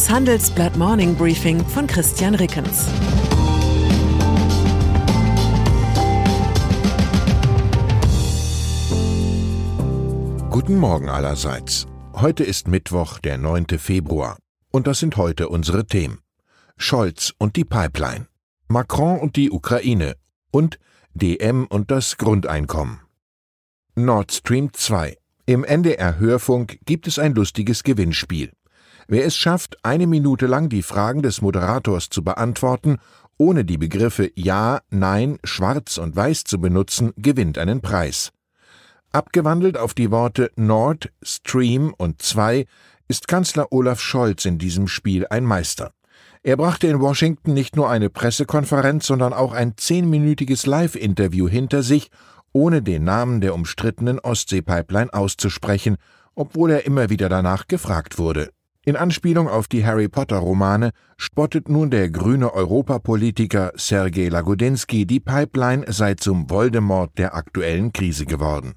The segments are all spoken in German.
Das Handelsblatt Morning Briefing von Christian Rickens. Guten Morgen allerseits. Heute ist Mittwoch, der 9. Februar. Und das sind heute unsere Themen. Scholz und die Pipeline. Macron und die Ukraine. Und DM und das Grundeinkommen. Nord Stream 2. Im NDR Hörfunk gibt es ein lustiges Gewinnspiel. Wer es schafft, eine Minute lang die Fragen des Moderators zu beantworten, ohne die Begriffe Ja, Nein, Schwarz und Weiß zu benutzen, gewinnt einen Preis. Abgewandelt auf die Worte Nord, Stream und 2 ist Kanzler Olaf Scholz in diesem Spiel ein Meister. Er brachte in Washington nicht nur eine Pressekonferenz, sondern auch ein zehnminütiges Live-Interview hinter sich, ohne den Namen der umstrittenen Ostsee-Pipeline auszusprechen, obwohl er immer wieder danach gefragt wurde. In Anspielung auf die Harry Potter-Romane spottet nun der grüne Europapolitiker Sergei Lagodinsky, die Pipeline sei zum Voldemort der aktuellen Krise geworden.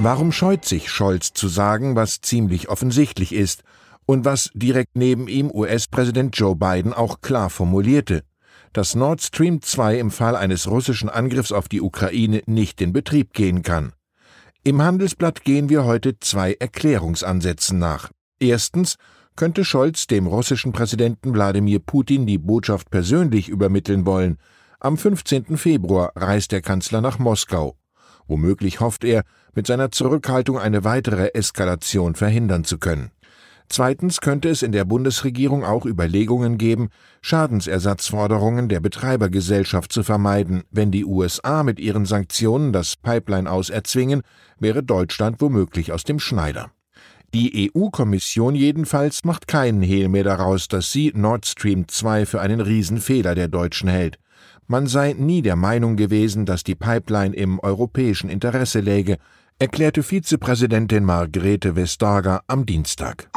Warum scheut sich Scholz zu sagen, was ziemlich offensichtlich ist und was direkt neben ihm US-Präsident Joe Biden auch klar formulierte, dass Nord Stream 2 im Fall eines russischen Angriffs auf die Ukraine nicht in Betrieb gehen kann? Im Handelsblatt gehen wir heute zwei Erklärungsansätzen nach. Erstens könnte Scholz dem russischen Präsidenten Wladimir Putin die Botschaft persönlich übermitteln wollen. Am 15. Februar reist der Kanzler nach Moskau. Womöglich hofft er, mit seiner Zurückhaltung eine weitere Eskalation verhindern zu können. Zweitens könnte es in der Bundesregierung auch Überlegungen geben, Schadensersatzforderungen der Betreibergesellschaft zu vermeiden. Wenn die USA mit ihren Sanktionen das Pipeline aus erzwingen, wäre Deutschland womöglich aus dem Schneider. Die EU-Kommission jedenfalls macht keinen Hehl mehr daraus, dass sie Nord Stream 2 für einen Riesenfehler der Deutschen hält. Man sei nie der Meinung gewesen, dass die Pipeline im europäischen Interesse läge, erklärte Vizepräsidentin Margrethe Vestager am Dienstag.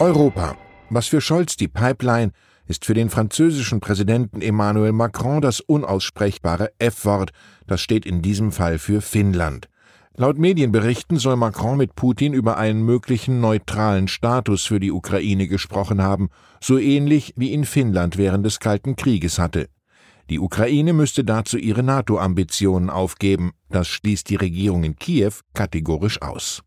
Europa. Was für Scholz die Pipeline ist für den französischen Präsidenten Emmanuel Macron das unaussprechbare F-Wort, das steht in diesem Fall für Finnland. Laut Medienberichten soll Macron mit Putin über einen möglichen neutralen Status für die Ukraine gesprochen haben, so ähnlich wie ihn Finnland während des Kalten Krieges hatte. Die Ukraine müsste dazu ihre NATO-Ambitionen aufgeben, das schließt die Regierung in Kiew kategorisch aus.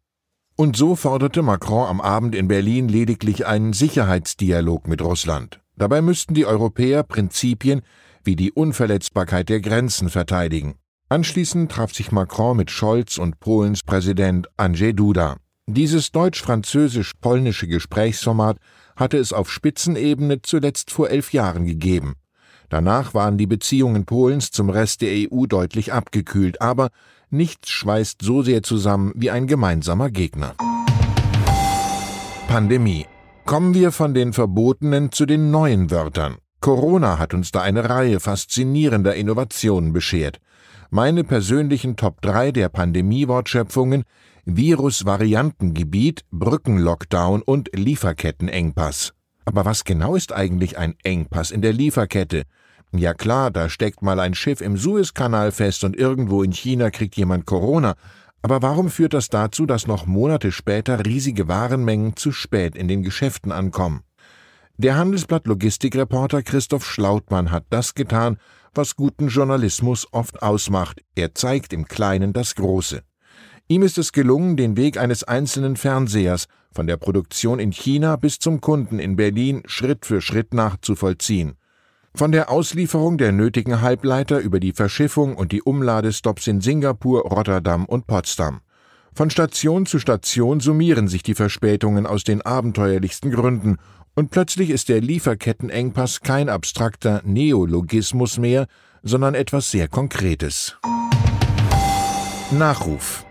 Und so forderte Macron am Abend in Berlin lediglich einen Sicherheitsdialog mit Russland. Dabei müssten die Europäer Prinzipien wie die Unverletzbarkeit der Grenzen verteidigen. Anschließend traf sich Macron mit Scholz und Polens Präsident Andrzej Duda. Dieses deutsch-französisch-polnische Gesprächsformat hatte es auf Spitzenebene zuletzt vor elf Jahren gegeben. Danach waren die Beziehungen Polens zum Rest der EU deutlich abgekühlt, aber nichts schweißt so sehr zusammen wie ein gemeinsamer Gegner. Pandemie. Kommen wir von den verbotenen zu den neuen Wörtern. Corona hat uns da eine Reihe faszinierender Innovationen beschert. Meine persönlichen Top 3 der Pandemie-Wortschöpfungen Virus-Variantengebiet, Brückenlockdown und Lieferkettenengpass. Aber was genau ist eigentlich ein Engpass in der Lieferkette? Ja klar, da steckt mal ein Schiff im Suezkanal fest und irgendwo in China kriegt jemand Corona. Aber warum führt das dazu, dass noch Monate später riesige Warenmengen zu spät in den Geschäften ankommen? Der Handelsblatt Logistikreporter Christoph Schlautmann hat das getan, was guten Journalismus oft ausmacht. Er zeigt im Kleinen das Große. Ihm ist es gelungen, den Weg eines einzelnen Fernsehers von der Produktion in China bis zum Kunden in Berlin Schritt für Schritt nachzuvollziehen. Von der Auslieferung der nötigen Halbleiter über die Verschiffung und die Umladestops in Singapur, Rotterdam und Potsdam. Von Station zu Station summieren sich die Verspätungen aus den abenteuerlichsten Gründen, und plötzlich ist der Lieferkettenengpass kein abstrakter Neologismus mehr, sondern etwas sehr Konkretes. Nachruf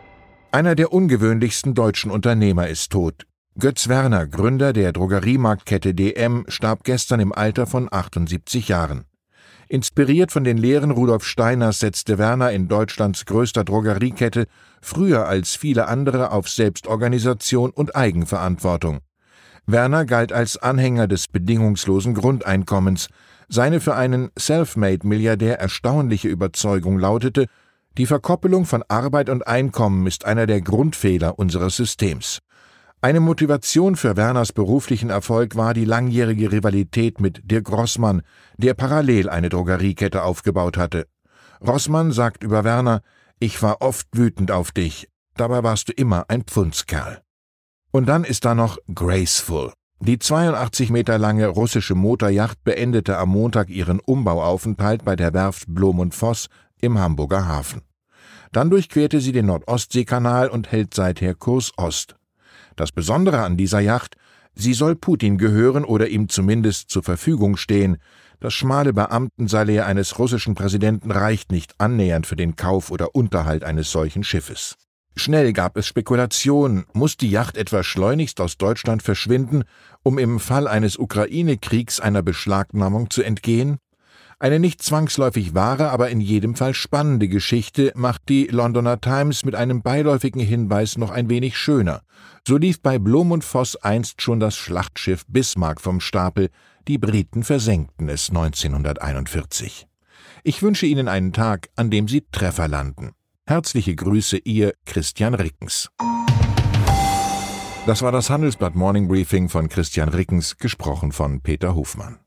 einer der ungewöhnlichsten deutschen Unternehmer ist tot. Götz Werner, Gründer der Drogeriemarktkette DM, starb gestern im Alter von 78 Jahren. Inspiriert von den Lehren Rudolf Steiners setzte Werner in Deutschlands größter Drogeriekette früher als viele andere auf Selbstorganisation und Eigenverantwortung. Werner galt als Anhänger des bedingungslosen Grundeinkommens. Seine für einen Selfmade-Milliardär erstaunliche Überzeugung lautete, die Verkoppelung von Arbeit und Einkommen ist einer der Grundfehler unseres Systems. Eine Motivation für Werners beruflichen Erfolg war die langjährige Rivalität mit Dirk Rossmann, der parallel eine Drogeriekette aufgebaut hatte. Rossmann sagt über Werner, ich war oft wütend auf dich, dabei warst du immer ein Pfundskerl. Und dann ist da noch Graceful. Die 82 Meter lange russische Motorjacht beendete am Montag ihren Umbauaufenthalt bei der Werft Blom und Voss im Hamburger Hafen. Dann durchquerte sie den Nordostseekanal und hält seither Kurs Ost. Das Besondere an dieser Yacht, sie soll Putin gehören oder ihm zumindest zur Verfügung stehen. Das schmale Beamtensalär eines russischen Präsidenten reicht nicht annähernd für den Kauf oder Unterhalt eines solchen Schiffes. Schnell gab es Spekulationen, muss die Yacht etwa schleunigst aus Deutschland verschwinden, um im Fall eines Ukraine-Kriegs einer Beschlagnahmung zu entgehen? Eine nicht zwangsläufig wahre, aber in jedem Fall spannende Geschichte macht die Londoner Times mit einem beiläufigen Hinweis noch ein wenig schöner. So lief bei Blom und Voss einst schon das Schlachtschiff Bismarck vom Stapel, die Briten versenkten es 1941. Ich wünsche Ihnen einen Tag, an dem Sie Treffer landen. Herzliche Grüße, Ihr Christian Rickens. Das war das Handelsblatt Morning Briefing von Christian Rickens, gesprochen von Peter Hofmann.